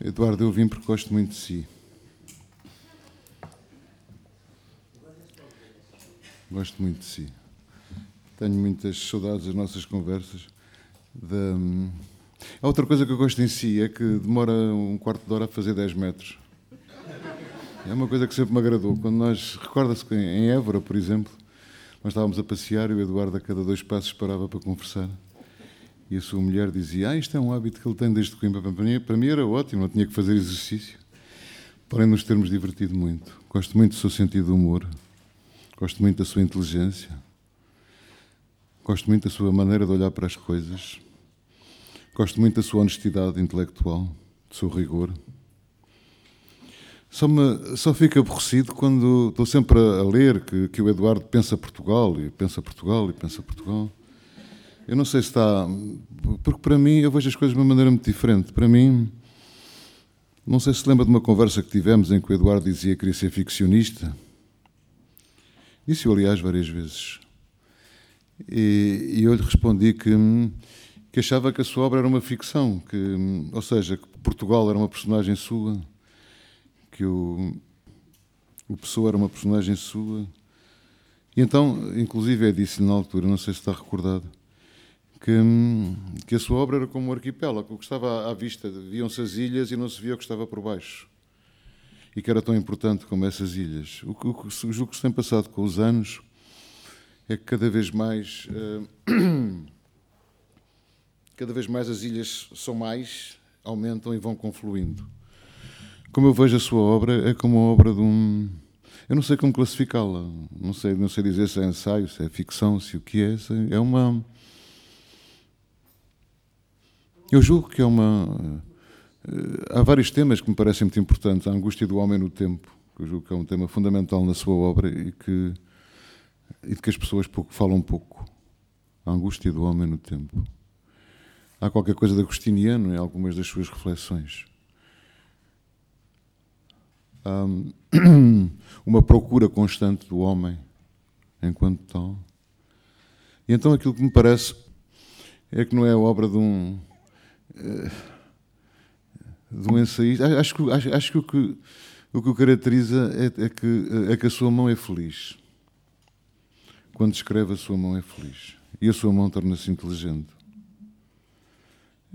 Eduardo, eu vim porque gosto muito de si. Gosto muito de si. Tenho muitas saudades das nossas conversas. Da... A outra coisa que eu gosto em si é que demora um quarto de hora a fazer 10 metros. É uma coisa que sempre me agradou. Quando nós, recorda-se que em Évora, por exemplo, nós estávamos a passear e o Eduardo a cada dois passos parava para conversar. E a sua mulher dizia: Ah, isto é um hábito que ele tem desde Coimbra. Para mim, era ótimo, não tinha que fazer exercício. Porém, nos termos divertido muito. Gosto muito do seu sentido de humor. Gosto muito da sua inteligência. Gosto muito da sua maneira de olhar para as coisas. Gosto muito da sua honestidade intelectual, do seu rigor. Só, me, só fico aborrecido quando estou sempre a, ler que, que o Eduardo pensa Portugal e pensa Portugal e pensa Portugal. Eu não sei se está. Porque para mim eu vejo as coisas de uma maneira muito diferente. Para mim, não sei se lembra de uma conversa que tivemos em que o Eduardo dizia que queria ser ficcionista. Disse-o, aliás, várias vezes. E, e eu lhe respondi que, que achava que a sua obra era uma ficção, que, ou seja, que Portugal era uma personagem sua, que o, o Pessoa era uma personagem sua. E então, inclusive, é disse na altura, não sei se está recordado, que, que a sua obra era como um arquipélago, o que estava à vista, viam-se as ilhas e não se via o que estava por baixo. E que era tão importante como essas ilhas. O que, o que, o que se tem passado com os anos é que cada vez mais. Uh, cada vez mais as ilhas são mais, aumentam e vão confluindo. Como eu vejo a sua obra, é como a obra de um. Eu não sei como classificá-la. Não sei, não sei dizer se é ensaio, se é ficção, se o que é. É uma eu julgo que é uma. Eh, há vários temas que me parecem muito importantes. A angústia do homem no tempo, que eu julgo que é um tema fundamental na sua obra e que, e de que as pessoas pouco, falam pouco. A angústia do homem no tempo. Há qualquer coisa de agostiniano em algumas das suas reflexões. Há uma procura constante do homem enquanto tal. E então aquilo que me parece é que não é a obra de um, de um ensaísta. Acho que, acho, acho que, o que o que o caracteriza é, é, que, é que a sua mão é feliz. Quando escreve, a sua mão é feliz. E a sua mão torna-se inteligente.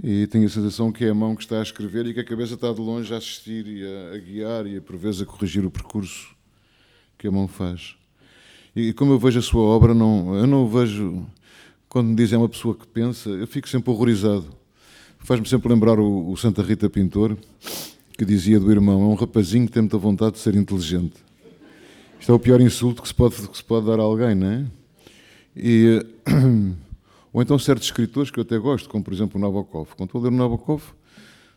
E tenho a sensação que é a mão que está a escrever e que a cabeça está de longe a assistir e a, a guiar e a, por vezes, a corrigir o percurso que a mão faz. E como eu vejo a sua obra, não, eu não vejo. Quando me dizem uma pessoa que pensa, eu fico sempre horrorizado Faz-me sempre lembrar o, o, Santa Rita Pintor, que dizia do irmão: é um rapazinho que tem muita vontade de ser inteligente. Isto é o pior insulto que se pode, que se pode dar a alguém, não é? E, ou então certos escritores que eu até gosto, como por exemplo o Nabokov. Quando estou a ler o Nabokov,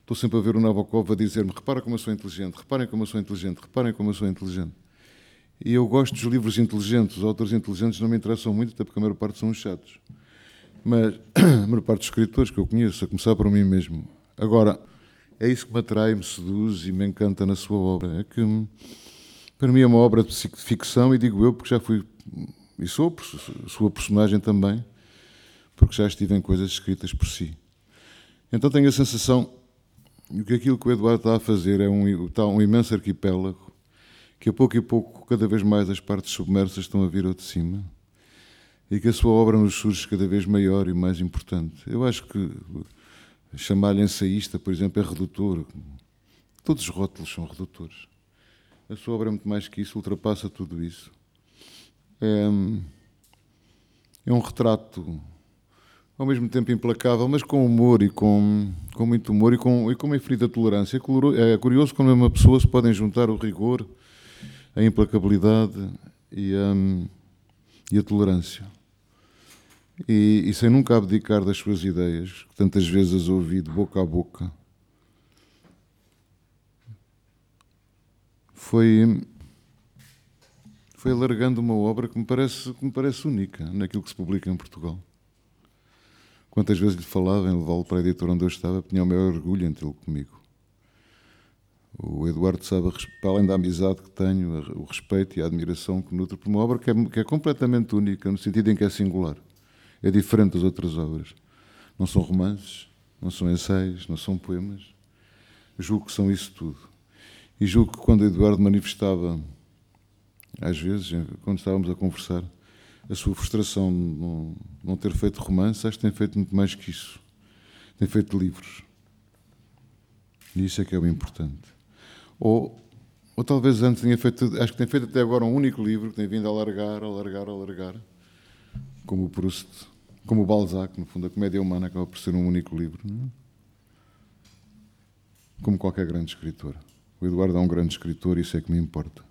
estou sempre a ver o Nabokov a dizer-me: repara como eu sou inteligente, reparem como eu sou inteligente, reparem como eu sou inteligente. E eu gosto dos livros inteligentes, os autores inteligentes não me interessam muito, até porque a maior parte são chatos mas a maior parte dos escritores que eu conheço, a começar por mim mesmo. Agora, é isso que me atrai, me seduz e me encanta na sua obra. É que, para mim, é uma obra de ficção, e digo eu, porque já fui, e sou sua personagem também, porque já estive em coisas escritas por si. Então tenho a sensação que aquilo que o Eduardo está a fazer é um, está um imenso arquipélago, que a pouco e pouco, cada vez mais, as partes submersas estão a vir ao de cima e que a sua obra nos surge cada vez maior e mais importante. Eu acho que chamar-lhe ensaísta, por exemplo, é redutor. Todos os rótulos são redutores. A sua obra é muito mais que isso, ultrapassa tudo isso. É, é um retrato ao mesmo tempo implacável, mas com humor e com, com muito humor e com, e com uma infinita tolerância. É curioso como uma pessoa se podem juntar o rigor, a implacabilidade e a, e a tolerância e, e sem nunca abdicar das suas ideias, que tantas vezes as ouvi de boca a boca. Foi, foi alargando uma obra que me, parece, que me parece única naquilo que se publica em Portugal. Quantas vezes lhe falava em levá-lo para a editora onde eu estava, tinha o maior orgulho em tê-lo comigo. O Eduardo sabe, para além da amizade que tenho, o respeito e a admiração que nutro por uma obra que é, que é completamente única, no sentido em que é singular é diferente das outras obras. Não são romances, não são ensaios, não são poemas. julgo que são isso tudo. E julgo que quando Eduardo manifestava, às vezes, quando estávamos a conversar, a sua frustração de não, não ter feito romance, acho que tem feito muito mais que isso. Tem feito livros. E isso é que é o importante. Ou, ou talvez antes tenha feito, acho que tem feito até agora um único livro que tem vindo a alargar, a alargar, a alargar, como o Proust, como o Balzac, no fundo, a comédia humana acaba por ser um único livro. É? como qualquer grande escritor. O Eduardo é um grande escritor isso é que me importa.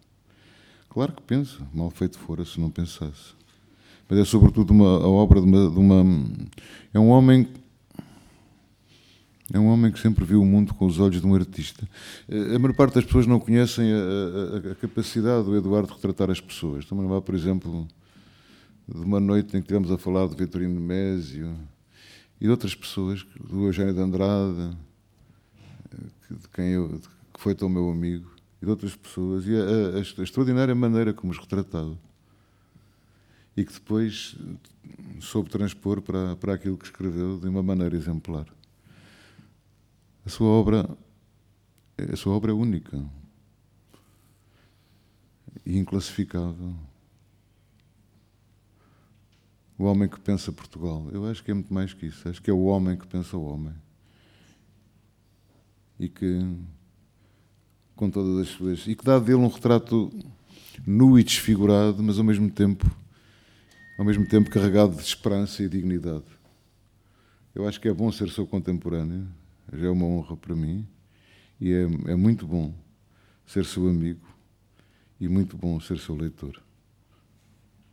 Claro que pensa, mal feito fora se não pensasse. Mas é sobretudo uma, a obra de uma, de uma, É um homem. É um homem que sempre viu o mundo com os olhos de um artista. A maior parte das pessoas não conhecem a, a, a capacidade do Eduardo de retratar as pessoas. Estou-me a lembrar, por exemplo, de uma noite em que estivemos a falar de Vitorino Mésio e de outras pessoas, do Eugênio de Andrade, de quem eu, que foi tão meu amigo, e de outras pessoas, e a, a, a extraordinária maneira como os retratava. E que depois soube transpor para, para aquilo que escreveu de uma maneira exemplar. A sua obra, a sua obra é única e inclassificável. O homem que pensa Portugal. Eu acho que é muito mais que isso. Acho que é o homem que pensa o homem e que com todas as suas e que dá dele um retrato nu e desfigurado, mas ao mesmo tempo ao mesmo tempo carregado de esperança e dignidade. Eu acho que é bom ser seu contemporâneo, já é uma honra para mim e é, é muito bom ser seu amigo e muito bom ser seu leitor.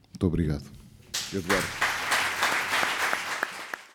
Muito obrigado. Eduardo.